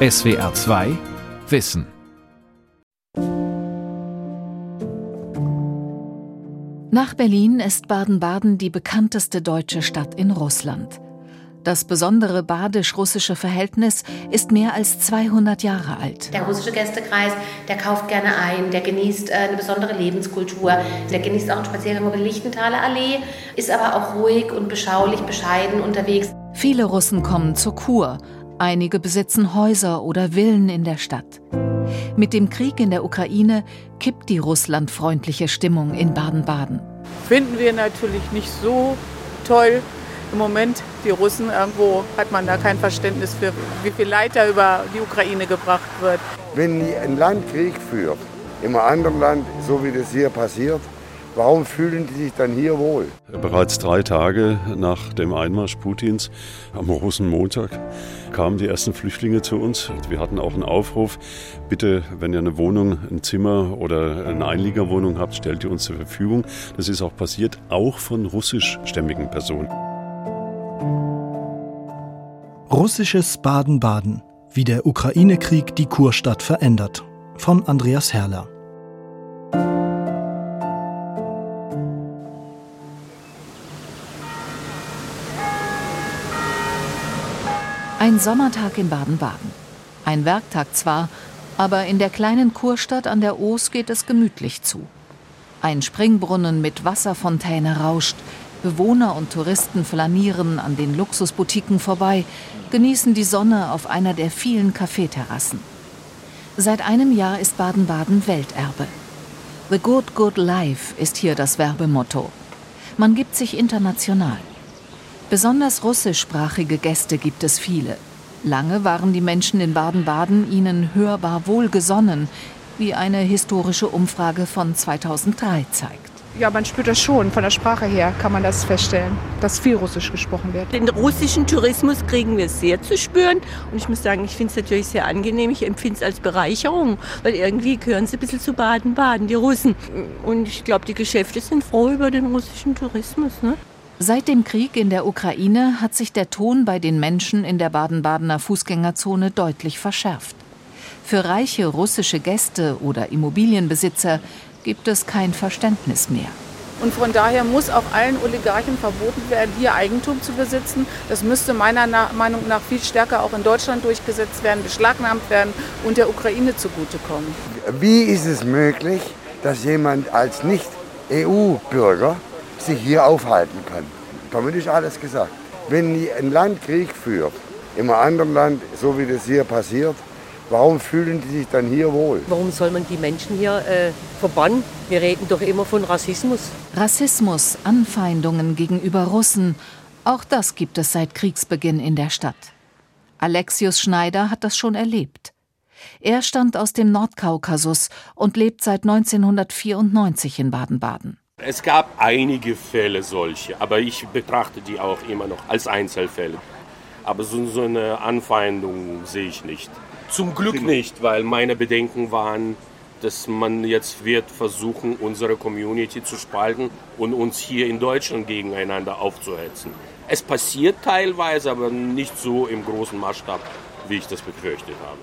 SWR 2 Wissen. Nach Berlin ist Baden-Baden die bekannteste deutsche Stadt in Russland. Das besondere badisch-russische Verhältnis ist mehr als 200 Jahre alt. Der russische Gästekreis, der kauft gerne ein, der genießt äh, eine besondere Lebenskultur, der genießt auch einen Spaziergang über die Lichtenthaler Allee, ist aber auch ruhig und beschaulich, bescheiden unterwegs. Viele Russen kommen zur Kur, Einige besitzen Häuser oder Villen in der Stadt. Mit dem Krieg in der Ukraine kippt die russlandfreundliche Stimmung in Baden-Baden. Finden wir natürlich nicht so toll. Im Moment, die Russen, irgendwo hat man da kein Verständnis für, wie viel Leid da über die Ukraine gebracht wird. Wenn ein Land Krieg führt, in einem anderen Land, so wie das hier passiert, Warum fühlen die sich dann hier wohl? Bereits drei Tage nach dem Einmarsch Putins am Rosenmontag kamen die ersten Flüchtlinge zu uns. Wir hatten auch einen Aufruf, bitte, wenn ihr eine Wohnung, ein Zimmer oder eine Einliegerwohnung habt, stellt ihr uns zur Verfügung. Das ist auch passiert, auch von russischstämmigen Personen. Russisches Baden-Baden, wie der Ukraine-Krieg die Kurstadt verändert. Von Andreas Herrler. Ein Sommertag in Baden-Baden. Ein Werktag zwar, aber in der kleinen Kurstadt an der Oos geht es gemütlich zu. Ein Springbrunnen mit Wasserfontäne rauscht, Bewohner und Touristen flanieren an den Luxusboutiquen vorbei, genießen die Sonne auf einer der vielen Kaffeeterrassen. Seit einem Jahr ist Baden-Baden Welterbe. The Good Good Life ist hier das Werbemotto. Man gibt sich international. Besonders russischsprachige Gäste gibt es viele. Lange waren die Menschen in Baden-Baden ihnen hörbar wohlgesonnen, wie eine historische Umfrage von 2003 zeigt. Ja, man spürt das schon. Von der Sprache her kann man das feststellen, dass viel Russisch gesprochen wird. Den russischen Tourismus kriegen wir sehr zu spüren. Und ich muss sagen, ich finde es natürlich sehr angenehm. Ich empfinde es als Bereicherung, weil irgendwie gehören sie ein bisschen zu Baden-Baden, die Russen. Und ich glaube, die Geschäfte sind froh über den russischen Tourismus. Ne? Seit dem Krieg in der Ukraine hat sich der Ton bei den Menschen in der Baden-Badener Fußgängerzone deutlich verschärft. Für reiche russische Gäste oder Immobilienbesitzer gibt es kein Verständnis mehr. Und von daher muss auch allen Oligarchen verboten werden, hier Eigentum zu besitzen. Das müsste meiner Meinung nach viel stärker auch in Deutschland durchgesetzt werden, beschlagnahmt werden und der Ukraine zugutekommen. Wie ist es möglich, dass jemand als Nicht-EU-Bürger sich hier aufhalten kann. Damit ist alles gesagt. Wenn ein Land Krieg führt, in einem anderen Land, so wie das hier passiert, warum fühlen die sich dann hier wohl? Warum soll man die Menschen hier äh, verbannen? Wir reden doch immer von Rassismus. Rassismus, Anfeindungen gegenüber Russen, auch das gibt es seit Kriegsbeginn in der Stadt. Alexius Schneider hat das schon erlebt. Er stammt aus dem Nordkaukasus und lebt seit 1994 in Baden-Baden. Es gab einige Fälle solche, aber ich betrachte die auch immer noch als Einzelfälle. Aber so, so eine Anfeindung sehe ich nicht. Zum Glück nicht, weil meine Bedenken waren, dass man jetzt wird versuchen, unsere Community zu spalten und uns hier in Deutschland gegeneinander aufzuhetzen. Es passiert teilweise, aber nicht so im großen Maßstab, wie ich das befürchtet habe.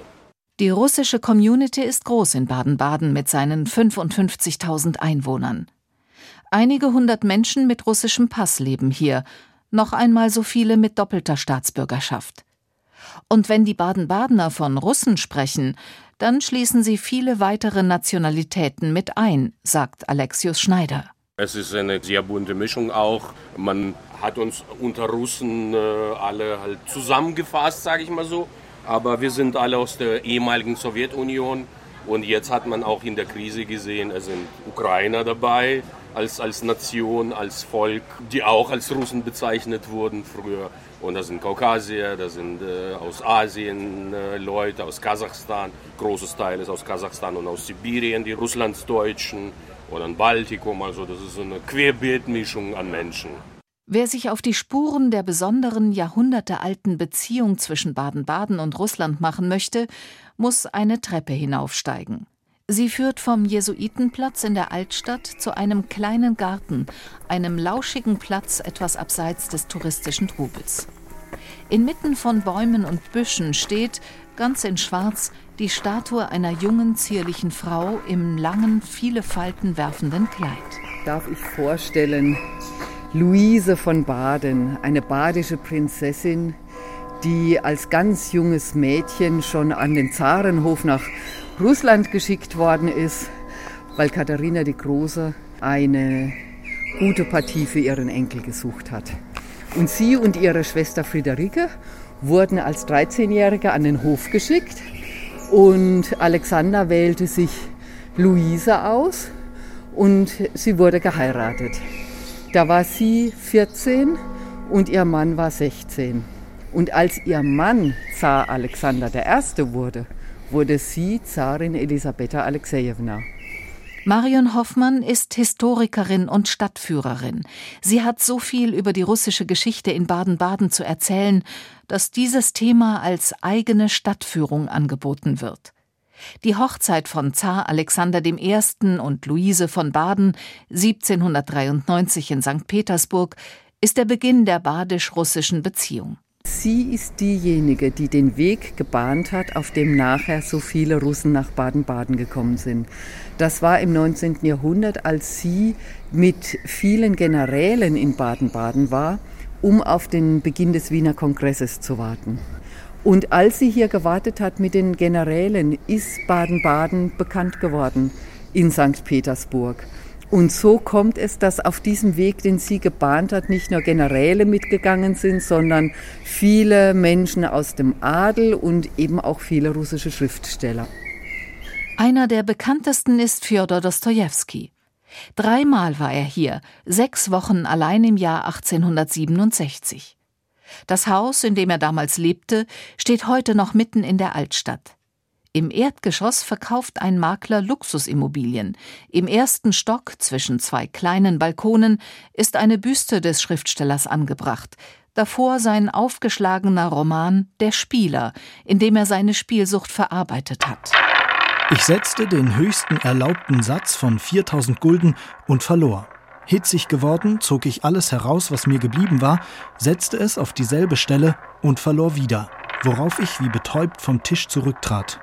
Die russische Community ist groß in Baden-Baden mit seinen 55.000 Einwohnern. Einige hundert Menschen mit russischem Pass leben hier, noch einmal so viele mit doppelter Staatsbürgerschaft. Und wenn die Baden-Badener von Russen sprechen, dann schließen sie viele weitere Nationalitäten mit ein, sagt Alexius Schneider. Es ist eine sehr bunte Mischung auch. Man hat uns unter Russen äh, alle halt zusammengefasst, sage ich mal so. Aber wir sind alle aus der ehemaligen Sowjetunion. Und jetzt hat man auch in der Krise gesehen, es sind Ukrainer dabei, als, als Nation, als Volk, die auch als Russen bezeichnet wurden früher. Und da sind Kaukasier, da sind äh, aus Asien äh, Leute, aus Kasachstan, großes Teil ist aus Kasachstan und aus Sibirien, die Russlandsdeutschen oder ein Baltikum. Also das ist so eine Querbeetmischung an Menschen. Wer sich auf die Spuren der besonderen jahrhundertealten Beziehung zwischen Baden-Baden und Russland machen möchte, muss eine Treppe hinaufsteigen. Sie führt vom Jesuitenplatz in der Altstadt zu einem kleinen Garten, einem lauschigen Platz etwas abseits des touristischen Trubels. Inmitten von Bäumen und Büschen steht, ganz in Schwarz, die Statue einer jungen, zierlichen Frau im langen, viele Falten werfenden Kleid. Darf ich vorstellen, Luise von Baden, eine badische Prinzessin, die als ganz junges Mädchen schon an den Zarenhof nach Russland geschickt worden ist, weil Katharina die Große eine gute Partie für ihren Enkel gesucht hat. Und sie und ihre Schwester Friederike wurden als 13-Jährige an den Hof geschickt und Alexander wählte sich Luise aus und sie wurde geheiratet. Da war sie 14 und ihr Mann war 16. Und als ihr Mann Zar Alexander I. wurde, wurde sie Zarin Elisabetta Alexejewna. Marion Hoffmann ist Historikerin und Stadtführerin. Sie hat so viel über die russische Geschichte in Baden-Baden zu erzählen, dass dieses Thema als eigene Stadtführung angeboten wird. Die Hochzeit von Zar Alexander I. und Luise von Baden 1793 in St. Petersburg ist der Beginn der badisch-russischen Beziehung. Sie ist diejenige, die den Weg gebahnt hat, auf dem nachher so viele Russen nach Baden-Baden gekommen sind. Das war im 19. Jahrhundert, als sie mit vielen Generälen in Baden-Baden war, um auf den Beginn des Wiener Kongresses zu warten. Und als sie hier gewartet hat mit den Generälen, ist Baden-Baden bekannt geworden in St. Petersburg. Und so kommt es, dass auf diesem Weg, den sie gebahnt hat, nicht nur Generäle mitgegangen sind, sondern viele Menschen aus dem Adel und eben auch viele russische Schriftsteller. Einer der bekanntesten ist Fjodor Dostojewski. Dreimal war er hier, sechs Wochen allein im Jahr 1867. Das Haus, in dem er damals lebte, steht heute noch mitten in der Altstadt. Im Erdgeschoss verkauft ein Makler Luxusimmobilien. Im ersten Stock zwischen zwei kleinen Balkonen ist eine Büste des Schriftstellers angebracht. Davor sein aufgeschlagener Roman Der Spieler, in dem er seine Spielsucht verarbeitet hat. Ich setzte den höchsten erlaubten Satz von 4000 Gulden und verlor. Hitzig geworden, zog ich alles heraus, was mir geblieben war, setzte es auf dieselbe Stelle und verlor wieder, worauf ich wie betäubt vom Tisch zurücktrat.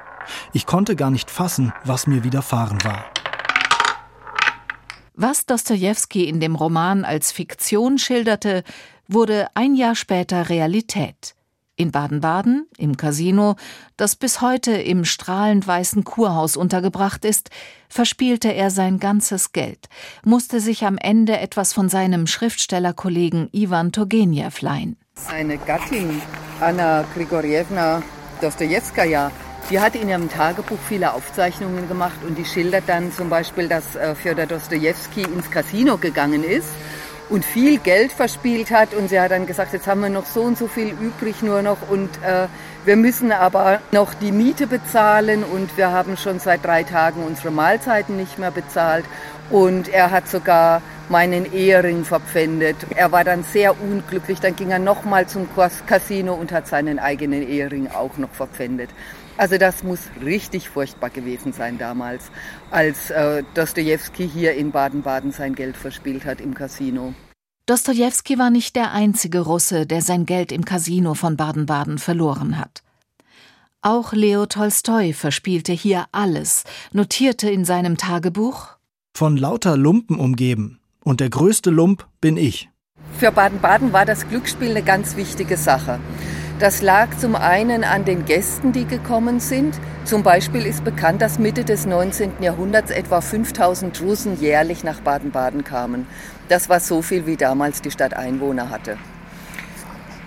Ich konnte gar nicht fassen, was mir widerfahren war. Was Dostojewski in dem Roman als Fiktion schilderte, wurde ein Jahr später Realität. In Baden-Baden, im Casino, das bis heute im strahlend weißen Kurhaus untergebracht ist, verspielte er sein ganzes Geld, musste sich am Ende etwas von seinem Schriftstellerkollegen Iwan Turgenev leihen. Seine Gattin Anna Grigorjewna Dostojewskaja die hat in ihrem Tagebuch viele Aufzeichnungen gemacht und die schildert dann zum Beispiel, dass äh, Fjodor Dostojewski ins Casino gegangen ist und viel Geld verspielt hat und sie hat dann gesagt, jetzt haben wir noch so und so viel übrig nur noch und äh, wir müssen aber noch die Miete bezahlen und wir haben schon seit drei Tagen unsere Mahlzeiten nicht mehr bezahlt und er hat sogar meinen Ehering verpfändet. Er war dann sehr unglücklich, dann ging er nochmal zum Casino und hat seinen eigenen Ehering auch noch verpfändet. Also das muss richtig furchtbar gewesen sein damals, als äh, Dostoevsky hier in Baden-Baden sein Geld verspielt hat im Casino. Dostoevsky war nicht der einzige Russe, der sein Geld im Casino von Baden-Baden verloren hat. Auch Leo Tolstoi verspielte hier alles, notierte in seinem Tagebuch Von lauter Lumpen umgeben, und der größte Lump bin ich. Für Baden-Baden war das Glücksspiel eine ganz wichtige Sache. Das lag zum einen an den Gästen, die gekommen sind. Zum Beispiel ist bekannt, dass Mitte des 19. Jahrhunderts etwa 5000 Russen jährlich nach Baden-Baden kamen. Das war so viel, wie damals die Stadt Einwohner hatte.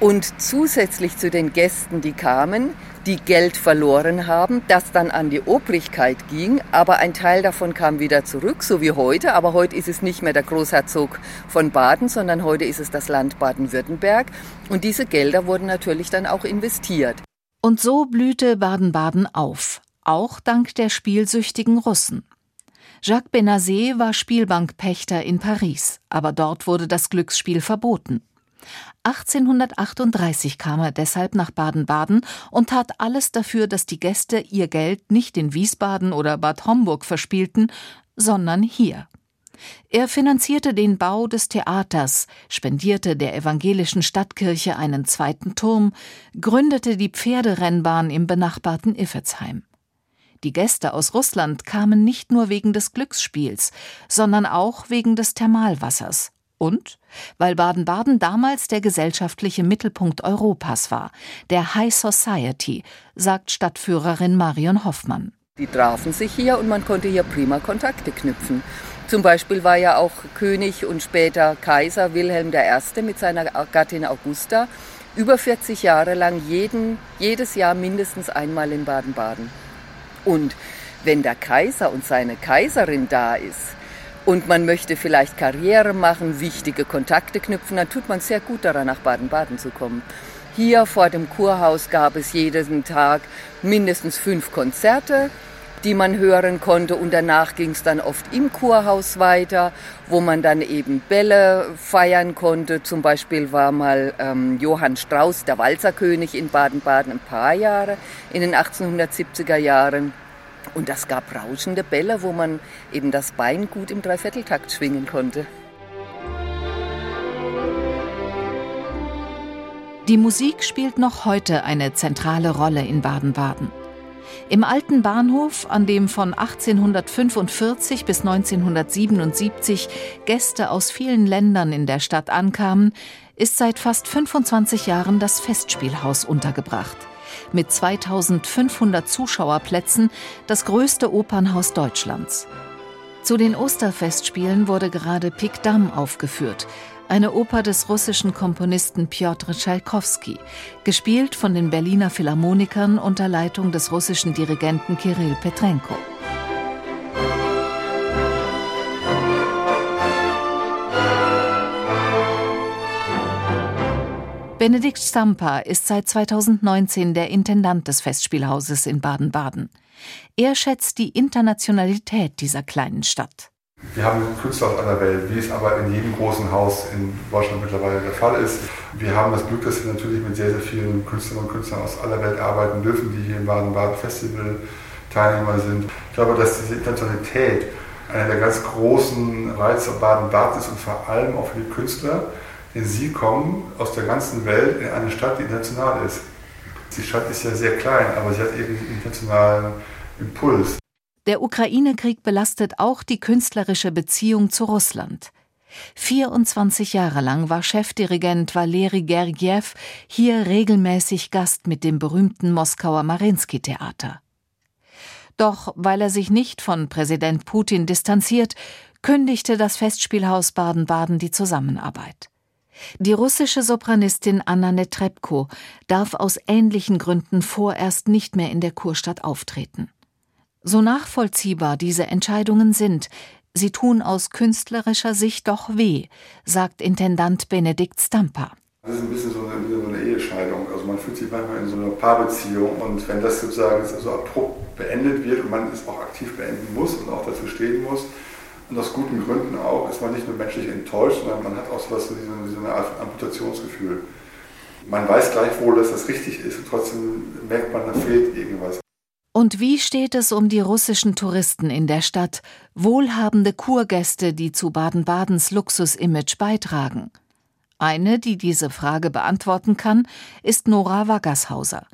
Und zusätzlich zu den Gästen, die kamen, die Geld verloren haben, das dann an die Obrigkeit ging, aber ein Teil davon kam wieder zurück, so wie heute. Aber heute ist es nicht mehr der Großherzog von Baden, sondern heute ist es das Land Baden-Württemberg. Und diese Gelder wurden natürlich dann auch investiert. Und so blühte Baden-Baden auf, auch dank der spielsüchtigen Russen. Jacques Benazet war Spielbankpächter in Paris, aber dort wurde das Glücksspiel verboten. 1838 kam er deshalb nach Baden-Baden und tat alles dafür, dass die Gäste ihr Geld nicht in Wiesbaden oder Bad Homburg verspielten, sondern hier. Er finanzierte den Bau des Theaters, spendierte der evangelischen Stadtkirche einen zweiten Turm, gründete die Pferderennbahn im benachbarten Iffezheim. Die Gäste aus Russland kamen nicht nur wegen des Glücksspiels, sondern auch wegen des Thermalwassers. Und weil Baden-Baden damals der gesellschaftliche Mittelpunkt Europas war, der High Society, sagt Stadtführerin Marion Hoffmann. Die trafen sich hier und man konnte hier prima Kontakte knüpfen. Zum Beispiel war ja auch König und später Kaiser Wilhelm I. mit seiner Gattin Augusta über 40 Jahre lang jeden, jedes Jahr mindestens einmal in Baden-Baden. Und wenn der Kaiser und seine Kaiserin da ist und man möchte vielleicht Karriere machen, wichtige Kontakte knüpfen, dann tut man sehr gut daran, nach Baden-Baden zu kommen. Hier vor dem Kurhaus gab es jeden Tag mindestens fünf Konzerte, die man hören konnte. Und danach ging es dann oft im Kurhaus weiter, wo man dann eben Bälle feiern konnte. Zum Beispiel war mal ähm, Johann Strauss, der Walzerkönig in Baden-Baden, ein paar Jahre in den 1870er Jahren. Und das gab rauschende Bälle, wo man eben das Bein gut im Dreivierteltakt schwingen konnte. Die Musik spielt noch heute eine zentrale Rolle in Baden-Baden. Im alten Bahnhof, an dem von 1845 bis 1977 Gäste aus vielen Ländern in der Stadt ankamen, ist seit fast 25 Jahren das Festspielhaus untergebracht mit 2500 Zuschauerplätzen das größte Opernhaus Deutschlands. Zu den Osterfestspielen wurde gerade Pik Dam aufgeführt, eine Oper des russischen Komponisten Pjotr Tschaikowski, gespielt von den Berliner Philharmonikern unter Leitung des russischen Dirigenten Kirill Petrenko. Benedikt Stampa ist seit 2019 der Intendant des Festspielhauses in Baden-Baden. Er schätzt die Internationalität dieser kleinen Stadt. Wir haben Künstler aus aller Welt, wie es aber in jedem großen Haus in Deutschland mittlerweile der Fall ist. Wir haben das Glück, dass wir natürlich mit sehr, sehr vielen Künstlerinnen und Künstlern aus aller Welt arbeiten dürfen, die hier im Baden-Baden Festival Teilnehmer sind. Ich glaube, dass diese Internationalität einer der ganz großen Reize Baden-Baden ist und vor allem auch für die Künstler, denn sie kommen aus der ganzen Welt in eine Stadt, die international ist. Die Stadt ist ja sehr klein, aber sie hat eben einen internationalen Impuls. Der Ukraine-Krieg belastet auch die künstlerische Beziehung zu Russland. 24 Jahre lang war Chefdirigent Valeri Gergiev hier regelmäßig Gast mit dem berühmten Moskauer Marinsky-Theater. Doch weil er sich nicht von Präsident Putin distanziert, kündigte das Festspielhaus Baden-Baden die Zusammenarbeit. Die russische Sopranistin Anna Netrebko darf aus ähnlichen Gründen vorerst nicht mehr in der Kurstadt auftreten. So nachvollziehbar diese Entscheidungen sind, sie tun aus künstlerischer Sicht doch weh, sagt Intendant Benedikt Stampa. Das ist ein bisschen so eine, so eine, Ehescheidung. Also man fühlt sich manchmal in so einer Paarbeziehung und wenn das sozusagen so abrupt beendet wird und man es auch aktiv beenden muss und auch dazu stehen muss, und aus guten Gründen auch, ist man nicht nur menschlich enttäuscht, sondern man hat auch so, was, so eine Amputationsgefühl. Man weiß gleichwohl, dass das richtig ist und trotzdem merkt man, da fehlt irgendwas. Und wie steht es um die russischen Touristen in der Stadt, wohlhabende Kurgäste, die zu Baden-Badens Luxusimage beitragen? Eine, die diese Frage beantworten kann, ist Nora Waggershauser.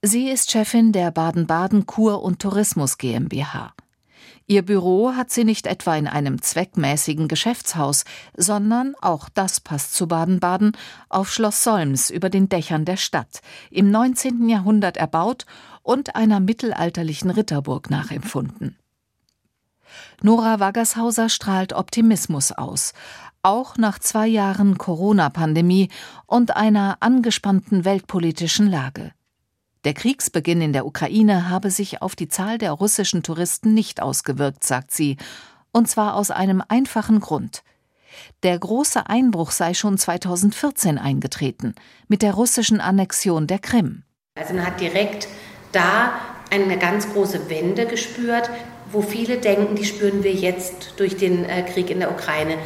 Sie ist Chefin der Baden-Baden Kur- und Tourismus GmbH. Ihr Büro hat sie nicht etwa in einem zweckmäßigen Geschäftshaus, sondern, auch das passt zu Baden-Baden, auf Schloss Solms über den Dächern der Stadt, im 19. Jahrhundert erbaut und einer mittelalterlichen Ritterburg nachempfunden. Nora Waggershauser strahlt Optimismus aus, auch nach zwei Jahren Corona-Pandemie und einer angespannten weltpolitischen Lage. Der Kriegsbeginn in der Ukraine habe sich auf die Zahl der russischen Touristen nicht ausgewirkt, sagt sie, und zwar aus einem einfachen Grund. Der große Einbruch sei schon 2014 eingetreten, mit der russischen Annexion der Krim. Also man hat direkt da eine ganz große Wende gespürt, wo viele denken, die spüren wir jetzt durch den äh, Krieg in der Ukraine.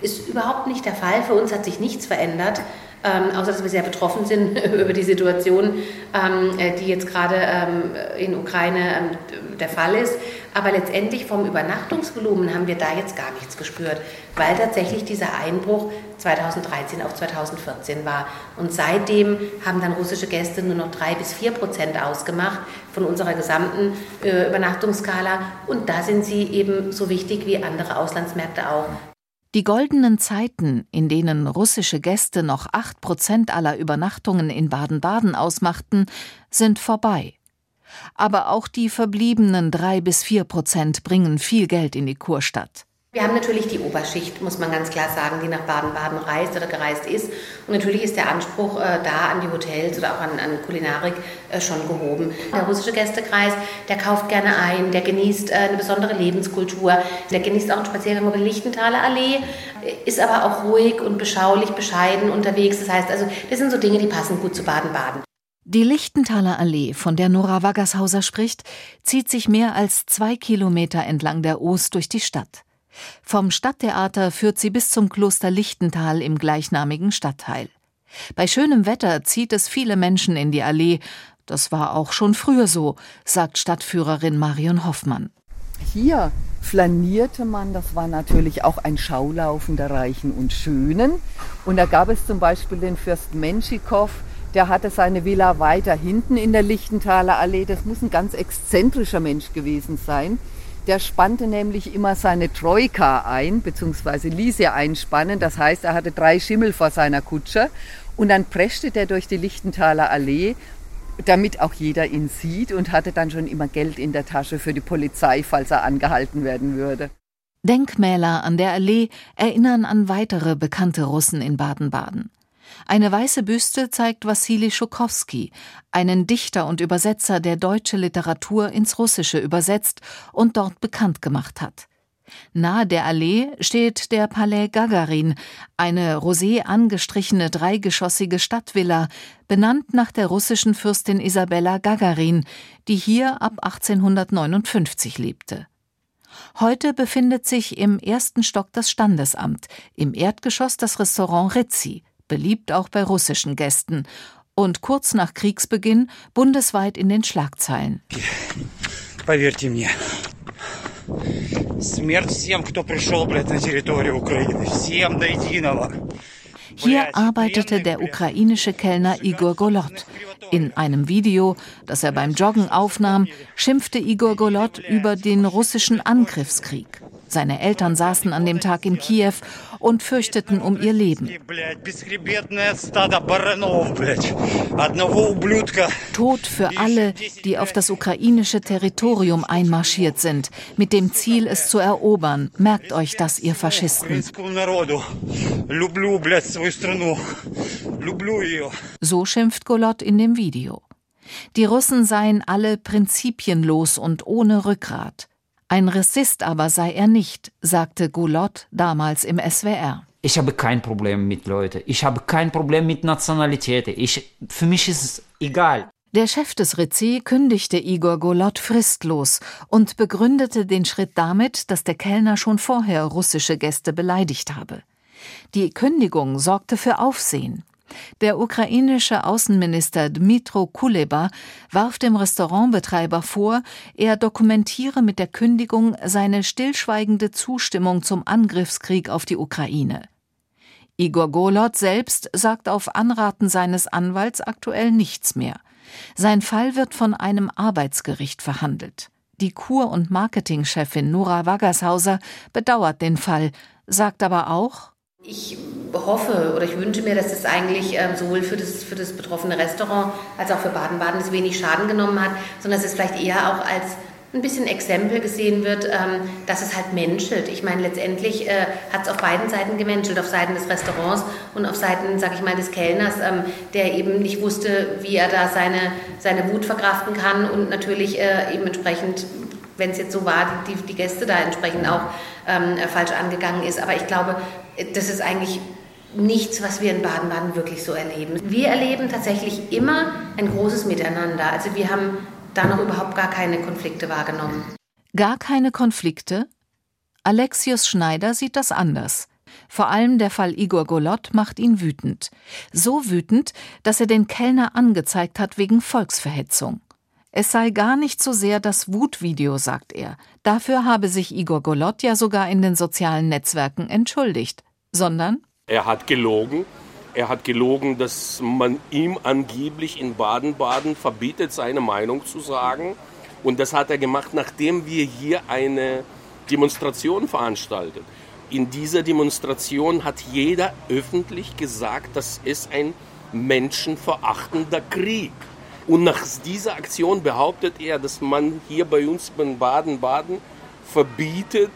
Ist überhaupt nicht der Fall. Für uns hat sich nichts verändert. Ähm, außer dass wir sehr betroffen sind über die Situation, ähm, äh, die jetzt gerade ähm, in Ukraine ähm, der Fall ist. Aber letztendlich vom Übernachtungsvolumen haben wir da jetzt gar nichts gespürt, weil tatsächlich dieser Einbruch 2013 auf 2014 war. Und seitdem haben dann russische Gäste nur noch drei bis vier Prozent ausgemacht von unserer gesamten äh, Übernachtungsskala. Und da sind sie eben so wichtig wie andere Auslandsmärkte auch. Die goldenen Zeiten, in denen russische Gäste noch acht Prozent aller Übernachtungen in Baden-Baden ausmachten, sind vorbei. Aber auch die verbliebenen drei bis vier Prozent bringen viel Geld in die Kurstadt. Wir haben natürlich die Oberschicht, muss man ganz klar sagen, die nach Baden-Baden reist oder gereist ist. Und natürlich ist der Anspruch äh, da an die Hotels oder auch an, an Kulinarik äh, schon gehoben. Der russische Gästekreis, der kauft gerne ein, der genießt äh, eine besondere Lebenskultur, der genießt auch einen Spaziergang über die Lichtenthaler Allee, ist aber auch ruhig und beschaulich, bescheiden unterwegs. Das heißt also, das sind so Dinge, die passen gut zu Baden-Baden. Die Lichtenthaler Allee, von der Nora Waggershauser spricht, zieht sich mehr als zwei Kilometer entlang der Oos durch die Stadt. Vom Stadttheater führt sie bis zum Kloster Lichtental im gleichnamigen Stadtteil. Bei schönem Wetter zieht es viele Menschen in die Allee. Das war auch schon früher so, sagt Stadtführerin Marion Hoffmann. Hier flanierte man, das war natürlich auch ein Schaulaufen der Reichen und Schönen. Und da gab es zum Beispiel den Fürst Menschikow, der hatte seine Villa weiter hinten in der Lichtenthaler Allee. Das muss ein ganz exzentrischer Mensch gewesen sein. Der spannte nämlich immer seine Troika ein, beziehungsweise ließ er einspannen. Das heißt, er hatte drei Schimmel vor seiner Kutsche. Und dann preschte der durch die Lichtenthaler Allee, damit auch jeder ihn sieht und hatte dann schon immer Geld in der Tasche für die Polizei, falls er angehalten werden würde. Denkmäler an der Allee erinnern an weitere bekannte Russen in Baden-Baden. Eine weiße Büste zeigt Wassili Schukowski, einen Dichter und Übersetzer, der deutsche Literatur ins Russische übersetzt und dort bekannt gemacht hat. Nahe der Allee steht der Palais Gagarin, eine rosé angestrichene dreigeschossige Stadtvilla, benannt nach der russischen Fürstin Isabella Gagarin, die hier ab 1859 lebte. Heute befindet sich im ersten Stock das Standesamt, im Erdgeschoss das Restaurant Ritzi beliebt auch bei russischen Gästen und kurz nach Kriegsbeginn bundesweit in den Schlagzeilen. Поверьте мне, смерть всем, кто пришел, блядь, на территорию Украины. Всем до единого. Hier arbeitete der ukrainische Kellner Igor Golot. In einem Video, das er beim Joggen aufnahm, schimpfte Igor Golot über den russischen Angriffskrieg. Seine Eltern saßen an dem Tag in Kiew und fürchteten um ihr Leben. Tod für alle, die auf das ukrainische Territorium einmarschiert sind, mit dem Ziel, es zu erobern. Merkt euch das, ihr Faschisten. So schimpft Golot in dem Video. Die Russen seien alle prinzipienlos und ohne Rückgrat. Ein Rassist aber sei er nicht, sagte Goulot damals im SWR. Ich habe kein Problem mit Leuten. Ich habe kein Problem mit Nationalität. Ich, für mich ist es egal. Der Chef des Rizzi kündigte Igor Golot fristlos und begründete den Schritt damit, dass der Kellner schon vorher russische Gäste beleidigt habe. Die Kündigung sorgte für Aufsehen. Der ukrainische Außenminister Dmitro Kuleba warf dem Restaurantbetreiber vor, er dokumentiere mit der Kündigung seine stillschweigende Zustimmung zum Angriffskrieg auf die Ukraine. Igor Golot selbst sagt auf Anraten seines Anwalts aktuell nichts mehr. Sein Fall wird von einem Arbeitsgericht verhandelt. Die Kur- und Marketingchefin Nora Waggershauser bedauert den Fall, sagt aber auch, ich hoffe oder ich wünsche mir, dass es eigentlich ähm, sowohl für das, für das betroffene Restaurant als auch für Baden-Baden es wenig Schaden genommen hat, sondern dass es vielleicht eher auch als ein bisschen Exempel gesehen wird, ähm, dass es halt menschelt. Ich meine, letztendlich äh, hat es auf beiden Seiten gemenschelt, auf Seiten des Restaurants und auf Seiten, sag ich mal, des Kellners, ähm, der eben nicht wusste, wie er da seine, seine Wut verkraften kann und natürlich äh, eben entsprechend wenn es jetzt so war, die, die Gäste da entsprechend auch ähm, falsch angegangen ist. Aber ich glaube, das ist eigentlich nichts, was wir in Baden-Baden wirklich so erleben. Wir erleben tatsächlich immer ein großes Miteinander. Also wir haben da noch überhaupt gar keine Konflikte wahrgenommen. Gar keine Konflikte? Alexius Schneider sieht das anders. Vor allem der Fall Igor Golot macht ihn wütend. So wütend, dass er den Kellner angezeigt hat wegen Volksverhetzung. Es sei gar nicht so sehr das Wutvideo, sagt er. Dafür habe sich Igor Golot ja sogar in den sozialen Netzwerken entschuldigt. Sondern? Er hat gelogen. Er hat gelogen, dass man ihm angeblich in Baden-Baden verbietet, seine Meinung zu sagen. Und das hat er gemacht, nachdem wir hier eine Demonstration veranstaltet. In dieser Demonstration hat jeder öffentlich gesagt, das ist ein menschenverachtender Krieg. Und nach dieser Aktion behauptet er, dass man hier bei uns in Baden-Baden verbietet,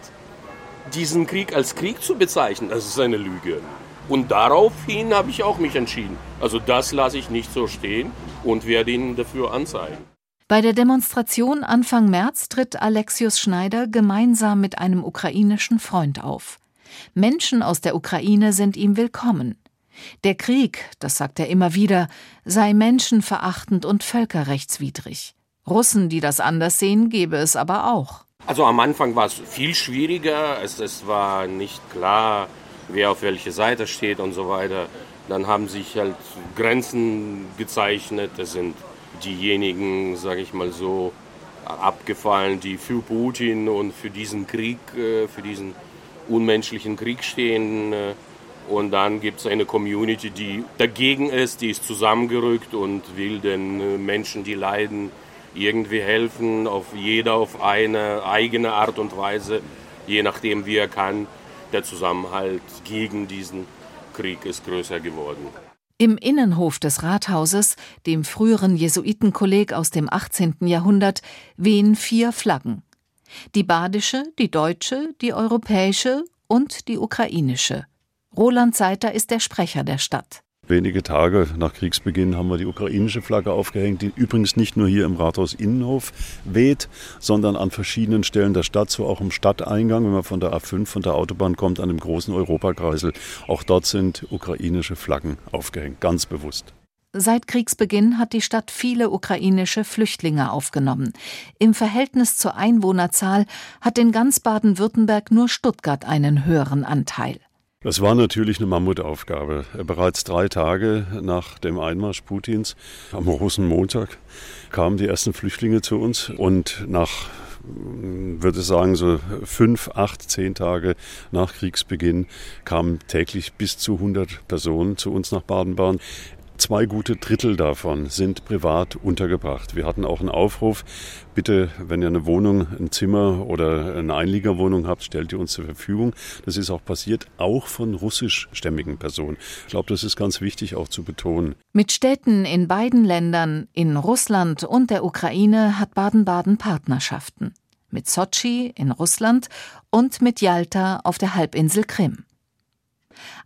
diesen Krieg als Krieg zu bezeichnen. Das ist eine Lüge. Und daraufhin habe ich auch mich entschieden. Also das lasse ich nicht so stehen und werde ihn dafür anzeigen. Bei der Demonstration Anfang März tritt Alexius Schneider gemeinsam mit einem ukrainischen Freund auf. Menschen aus der Ukraine sind ihm willkommen. Der Krieg, das sagt er immer wieder, sei menschenverachtend und völkerrechtswidrig. Russen, die das anders sehen, gebe es aber auch. Also am Anfang war es viel schwieriger. Es, es war nicht klar, wer auf welche Seite steht und so weiter. Dann haben sich halt Grenzen gezeichnet. Es sind diejenigen, sage ich mal so, abgefallen, die für Putin und für diesen Krieg, äh, für diesen unmenschlichen Krieg stehen. Und dann gibt es eine Community, die dagegen ist, die ist zusammengerückt und will den äh, Menschen, die leiden, irgendwie helfen, auf jeder auf eine eigene Art und Weise, je nachdem wie er kann. Der Zusammenhalt gegen diesen Krieg ist größer geworden. Im Innenhof des Rathauses, dem früheren Jesuitenkolleg aus dem 18. Jahrhundert, wehen vier Flaggen. Die badische, die deutsche, die europäische und die ukrainische. Roland Seiter ist der Sprecher der Stadt. Wenige Tage nach Kriegsbeginn haben wir die ukrainische Flagge aufgehängt, die übrigens nicht nur hier im Rathaus Innenhof weht, sondern an verschiedenen Stellen der Stadt, so auch im Stadteingang, wenn man von der A5 von der Autobahn kommt, an dem großen Europakreisel. Auch dort sind ukrainische Flaggen aufgehängt, ganz bewusst. Seit Kriegsbeginn hat die Stadt viele ukrainische Flüchtlinge aufgenommen. Im Verhältnis zur Einwohnerzahl hat in ganz Baden-Württemberg nur Stuttgart einen höheren Anteil. Das war natürlich eine Mammutaufgabe. Bereits drei Tage nach dem Einmarsch Putins am Rosenmontag kamen die ersten Flüchtlinge zu uns und nach würde sagen, so fünf, acht, zehn Tage nach Kriegsbeginn kamen täglich bis zu 100 Personen zu uns nach Baden-Baden. Zwei gute Drittel davon sind privat untergebracht. Wir hatten auch einen Aufruf, bitte, wenn ihr eine Wohnung, ein Zimmer oder eine Einliegerwohnung habt, stellt ihr uns zur Verfügung. Das ist auch passiert, auch von russischstämmigen Personen. Ich glaube, das ist ganz wichtig auch zu betonen. Mit Städten in beiden Ländern, in Russland und der Ukraine, hat Baden-Baden Partnerschaften. Mit Sotschi in Russland und mit Jalta auf der Halbinsel Krim.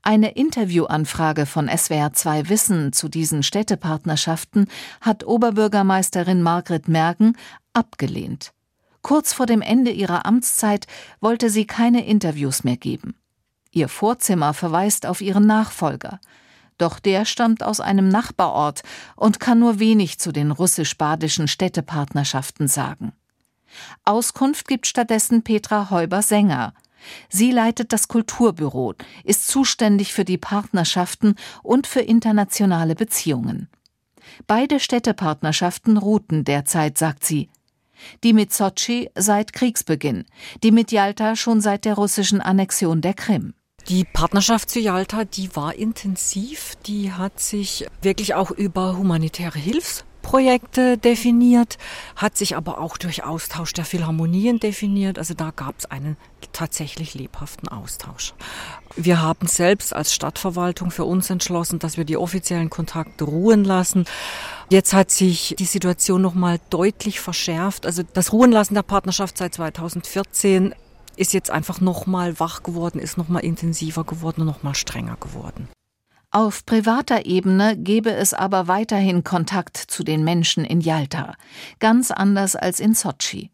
Eine Interviewanfrage von SWR2 Wissen zu diesen Städtepartnerschaften hat Oberbürgermeisterin Margret Mergen abgelehnt. Kurz vor dem Ende ihrer Amtszeit wollte sie keine Interviews mehr geben. Ihr Vorzimmer verweist auf ihren Nachfolger. Doch der stammt aus einem Nachbarort und kann nur wenig zu den russisch-badischen Städtepartnerschaften sagen. Auskunft gibt stattdessen Petra Heuber-Sänger, Sie leitet das Kulturbüro, ist zuständig für die Partnerschaften und für internationale Beziehungen. Beide Städtepartnerschaften ruhten derzeit, sagt sie. Die mit Sotschi seit Kriegsbeginn, die mit Jalta schon seit der russischen Annexion der Krim. Die Partnerschaft zu Jalta, die war intensiv, die hat sich wirklich auch über humanitäre Hilfs Projekte definiert, hat sich aber auch durch Austausch der Philharmonien definiert. Also da gab es einen tatsächlich lebhaften Austausch. Wir haben selbst als Stadtverwaltung für uns entschlossen, dass wir die offiziellen Kontakte ruhen lassen. Jetzt hat sich die Situation nochmal deutlich verschärft. Also das Ruhenlassen der Partnerschaft seit 2014 ist jetzt einfach nochmal wach geworden, ist nochmal intensiver geworden und nochmal strenger geworden. Auf privater Ebene gebe es aber weiterhin Kontakt zu den Menschen in Jalta, ganz anders als in Sotschi.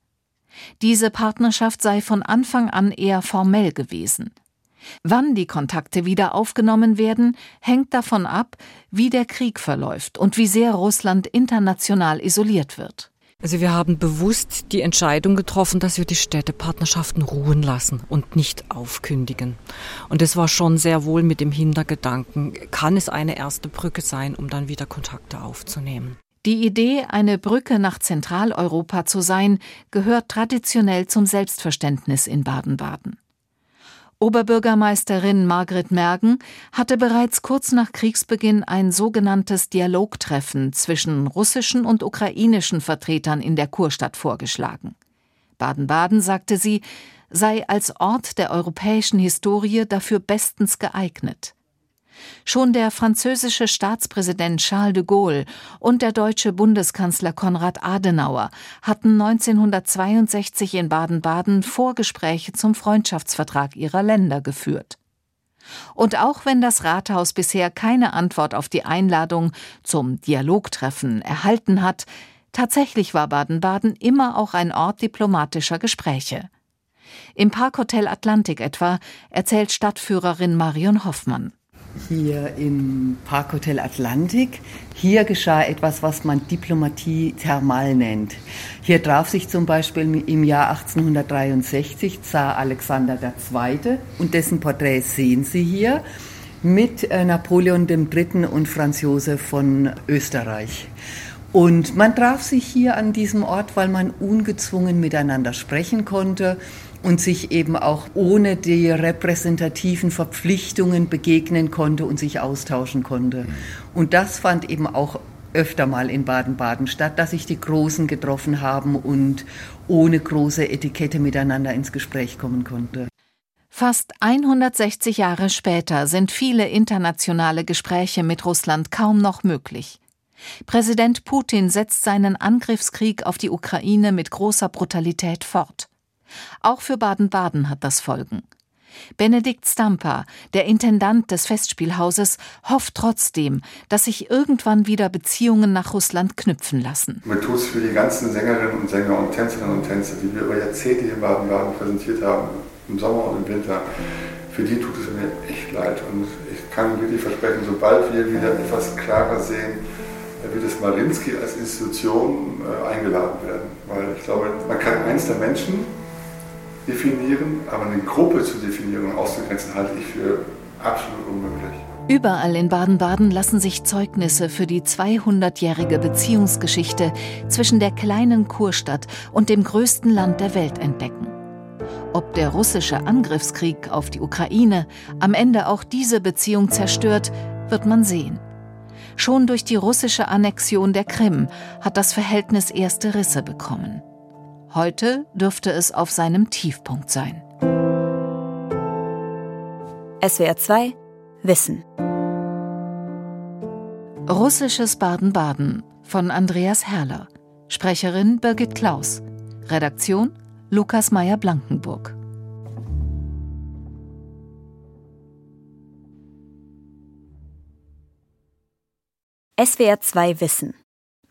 Diese Partnerschaft sei von Anfang an eher formell gewesen. Wann die Kontakte wieder aufgenommen werden, hängt davon ab, wie der Krieg verläuft und wie sehr Russland international isoliert wird. Also wir haben bewusst die Entscheidung getroffen, dass wir die Städtepartnerschaften ruhen lassen und nicht aufkündigen. Und das war schon sehr wohl mit dem Hintergedanken, kann es eine erste Brücke sein, um dann wieder Kontakte aufzunehmen. Die Idee, eine Brücke nach Zentraleuropa zu sein, gehört traditionell zum Selbstverständnis in Baden-Baden. Oberbürgermeisterin Margret Mergen hatte bereits kurz nach Kriegsbeginn ein sogenanntes Dialogtreffen zwischen russischen und ukrainischen Vertretern in der Kurstadt vorgeschlagen. Baden-Baden, sagte sie, sei als Ort der europäischen Historie dafür bestens geeignet. Schon der französische Staatspräsident Charles de Gaulle und der deutsche Bundeskanzler Konrad Adenauer hatten 1962 in Baden-Baden Vorgespräche zum Freundschaftsvertrag ihrer Länder geführt. Und auch wenn das Rathaus bisher keine Antwort auf die Einladung zum Dialogtreffen erhalten hat, tatsächlich war Baden-Baden immer auch ein Ort diplomatischer Gespräche. Im Parkhotel Atlantik etwa erzählt Stadtführerin Marion Hoffmann hier im Parkhotel Atlantik. Hier geschah etwas, was man Diplomatie thermal nennt. Hier traf sich zum Beispiel im Jahr 1863 Zar Alexander II. und dessen Porträt sehen Sie hier mit äh, Napoleon III. und Franz Josef von Österreich. Und man traf sich hier an diesem Ort, weil man ungezwungen miteinander sprechen konnte und sich eben auch ohne die repräsentativen Verpflichtungen begegnen konnte und sich austauschen konnte. Mhm. Und das fand eben auch öfter mal in Baden-Baden statt, dass sich die Großen getroffen haben und ohne große Etikette miteinander ins Gespräch kommen konnte. Fast 160 Jahre später sind viele internationale Gespräche mit Russland kaum noch möglich. Präsident Putin setzt seinen Angriffskrieg auf die Ukraine mit großer Brutalität fort. Auch für Baden-Baden hat das Folgen. Benedikt Stampa, der Intendant des Festspielhauses, hofft trotzdem, dass sich irgendwann wieder Beziehungen nach Russland knüpfen lassen. Mir tut es für die ganzen Sängerinnen und Sänger und Tänzerinnen und Tänzer, die wir über Jahrzehnte hier in Baden-Baden präsentiert haben, im Sommer und im Winter, für die tut es mir echt leid. Und ich kann wirklich versprechen, sobald wir wieder etwas klarer sehen, wird das Marinsky als Institution äh, eingeladen werden. Weil ich glaube, man kann eins der Menschen definieren, aber eine Gruppe zu definieren und auszugrenzen, halte ich für absolut unmöglich. Überall in Baden-Baden lassen sich Zeugnisse für die 200-jährige Beziehungsgeschichte zwischen der kleinen Kurstadt und dem größten Land der Welt entdecken. Ob der russische Angriffskrieg auf die Ukraine am Ende auch diese Beziehung zerstört, wird man sehen. Schon durch die russische Annexion der Krim hat das Verhältnis erste Risse bekommen. Heute dürfte es auf seinem Tiefpunkt sein. SWR 2 Wissen Russisches Baden-Baden von Andreas Herrler. Sprecherin Birgit Klaus. Redaktion Lukas Meyer-Blankenburg. SWR 2 Wissen